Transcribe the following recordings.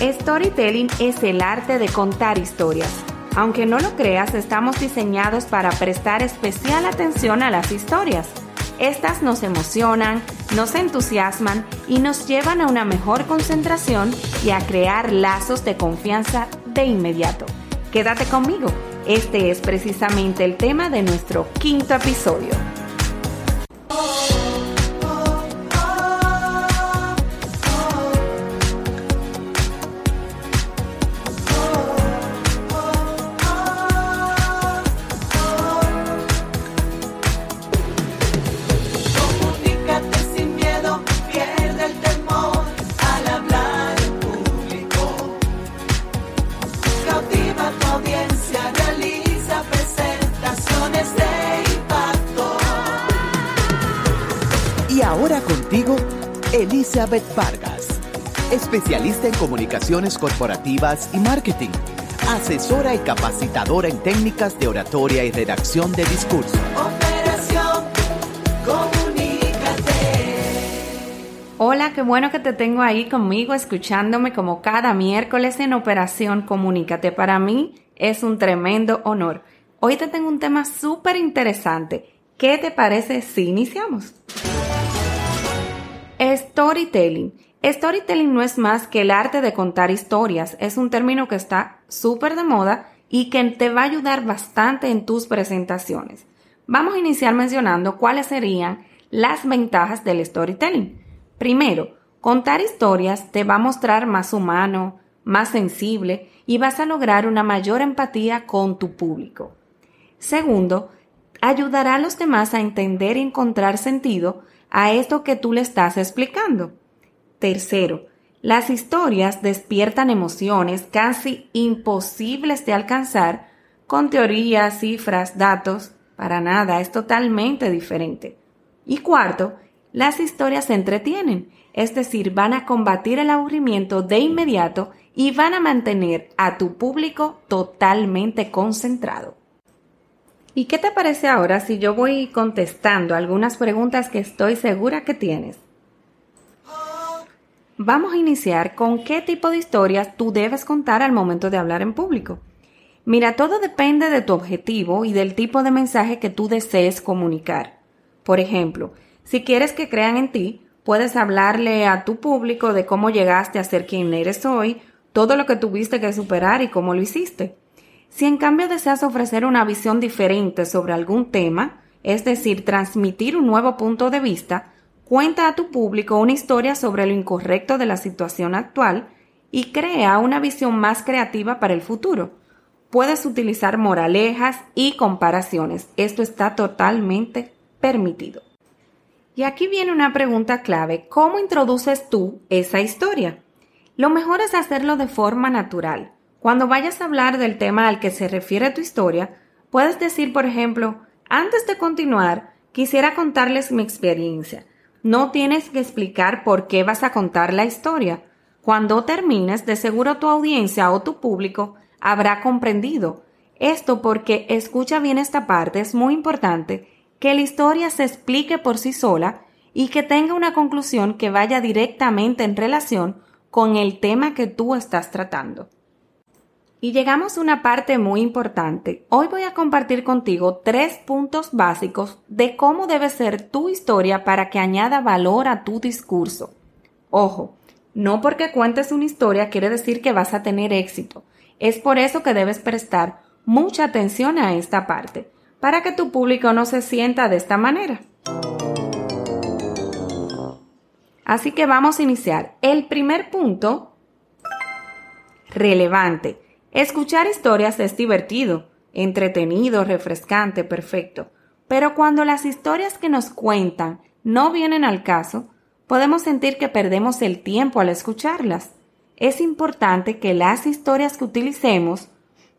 Storytelling es el arte de contar historias. Aunque no lo creas, estamos diseñados para prestar especial atención a las historias. Estas nos emocionan, nos entusiasman y nos llevan a una mejor concentración y a crear lazos de confianza de inmediato. Quédate conmigo, este es precisamente el tema de nuestro quinto episodio. Elizabeth Vargas, especialista en comunicaciones corporativas y marketing, asesora y capacitadora en técnicas de oratoria y redacción de discurso. Operación Comunícate. Hola, qué bueno que te tengo ahí conmigo escuchándome como cada miércoles en Operación Comunícate. Para mí es un tremendo honor. Hoy te tengo un tema súper interesante. ¿Qué te parece si iniciamos? Storytelling. Storytelling no es más que el arte de contar historias. Es un término que está súper de moda y que te va a ayudar bastante en tus presentaciones. Vamos a iniciar mencionando cuáles serían las ventajas del storytelling. Primero, contar historias te va a mostrar más humano, más sensible y vas a lograr una mayor empatía con tu público. Segundo, ayudará a los demás a entender y encontrar sentido a esto que tú le estás explicando. Tercero, las historias despiertan emociones casi imposibles de alcanzar con teorías, cifras, datos. Para nada, es totalmente diferente. Y cuarto, las historias se entretienen, es decir, van a combatir el aburrimiento de inmediato y van a mantener a tu público totalmente concentrado. ¿Y qué te parece ahora si yo voy contestando algunas preguntas que estoy segura que tienes? Vamos a iniciar con qué tipo de historias tú debes contar al momento de hablar en público. Mira, todo depende de tu objetivo y del tipo de mensaje que tú desees comunicar. Por ejemplo, si quieres que crean en ti, puedes hablarle a tu público de cómo llegaste a ser quien eres hoy, todo lo que tuviste que superar y cómo lo hiciste. Si en cambio deseas ofrecer una visión diferente sobre algún tema, es decir, transmitir un nuevo punto de vista, cuenta a tu público una historia sobre lo incorrecto de la situación actual y crea una visión más creativa para el futuro. Puedes utilizar moralejas y comparaciones. Esto está totalmente permitido. Y aquí viene una pregunta clave. ¿Cómo introduces tú esa historia? Lo mejor es hacerlo de forma natural. Cuando vayas a hablar del tema al que se refiere tu historia, puedes decir, por ejemplo, antes de continuar, quisiera contarles mi experiencia. No tienes que explicar por qué vas a contar la historia. Cuando termines, de seguro tu audiencia o tu público habrá comprendido. Esto porque, escucha bien esta parte, es muy importante que la historia se explique por sí sola y que tenga una conclusión que vaya directamente en relación con el tema que tú estás tratando. Y llegamos a una parte muy importante. Hoy voy a compartir contigo tres puntos básicos de cómo debe ser tu historia para que añada valor a tu discurso. Ojo, no porque cuentes una historia quiere decir que vas a tener éxito. Es por eso que debes prestar mucha atención a esta parte, para que tu público no se sienta de esta manera. Así que vamos a iniciar. El primer punto, relevante. Escuchar historias es divertido, entretenido, refrescante, perfecto. Pero cuando las historias que nos cuentan no vienen al caso, podemos sentir que perdemos el tiempo al escucharlas. Es importante que las historias que utilicemos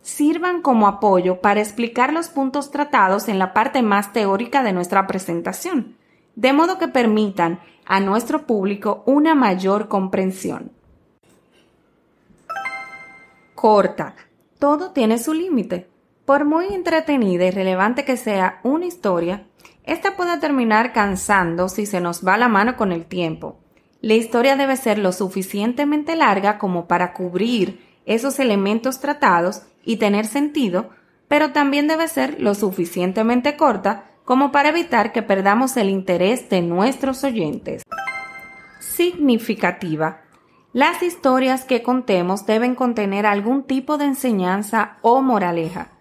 sirvan como apoyo para explicar los puntos tratados en la parte más teórica de nuestra presentación, de modo que permitan a nuestro público una mayor comprensión corta. Todo tiene su límite. Por muy entretenida y relevante que sea una historia, esta puede terminar cansando si se nos va la mano con el tiempo. La historia debe ser lo suficientemente larga como para cubrir esos elementos tratados y tener sentido, pero también debe ser lo suficientemente corta como para evitar que perdamos el interés de nuestros oyentes. Significativa. Las historias que contemos deben contener algún tipo de enseñanza o moraleja.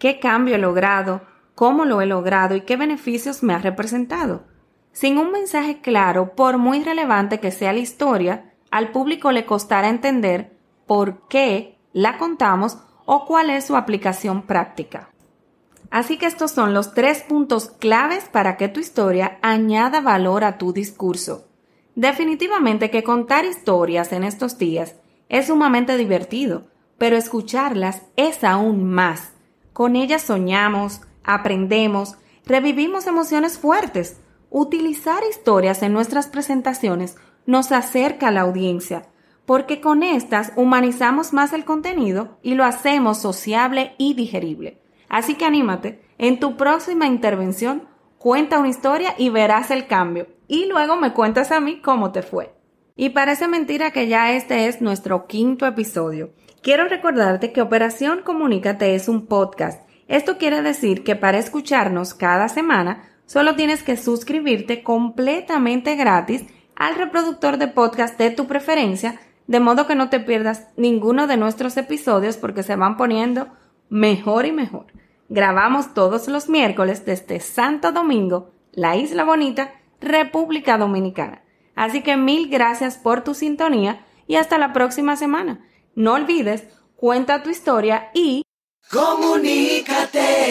¿Qué cambio he logrado? ¿Cómo lo he logrado? ¿Y qué beneficios me ha representado? Sin un mensaje claro, por muy relevante que sea la historia, al público le costará entender por qué la contamos o cuál es su aplicación práctica. Así que estos son los tres puntos claves para que tu historia añada valor a tu discurso. Definitivamente que contar historias en estos días es sumamente divertido, pero escucharlas es aún más. Con ellas soñamos, aprendemos, revivimos emociones fuertes. Utilizar historias en nuestras presentaciones nos acerca a la audiencia, porque con estas humanizamos más el contenido y lo hacemos sociable y digerible. Así que anímate, en tu próxima intervención cuenta una historia y verás el cambio. Y luego me cuentas a mí cómo te fue. Y parece mentira que ya este es nuestro quinto episodio. Quiero recordarte que Operación Comunícate es un podcast. Esto quiere decir que para escucharnos cada semana solo tienes que suscribirte completamente gratis al reproductor de podcast de tu preferencia de modo que no te pierdas ninguno de nuestros episodios porque se van poniendo mejor y mejor. Grabamos todos los miércoles desde Santo Domingo, la Isla Bonita, República Dominicana. Así que mil gracias por tu sintonía y hasta la próxima semana. No olvides, cuenta tu historia y... Comunícate.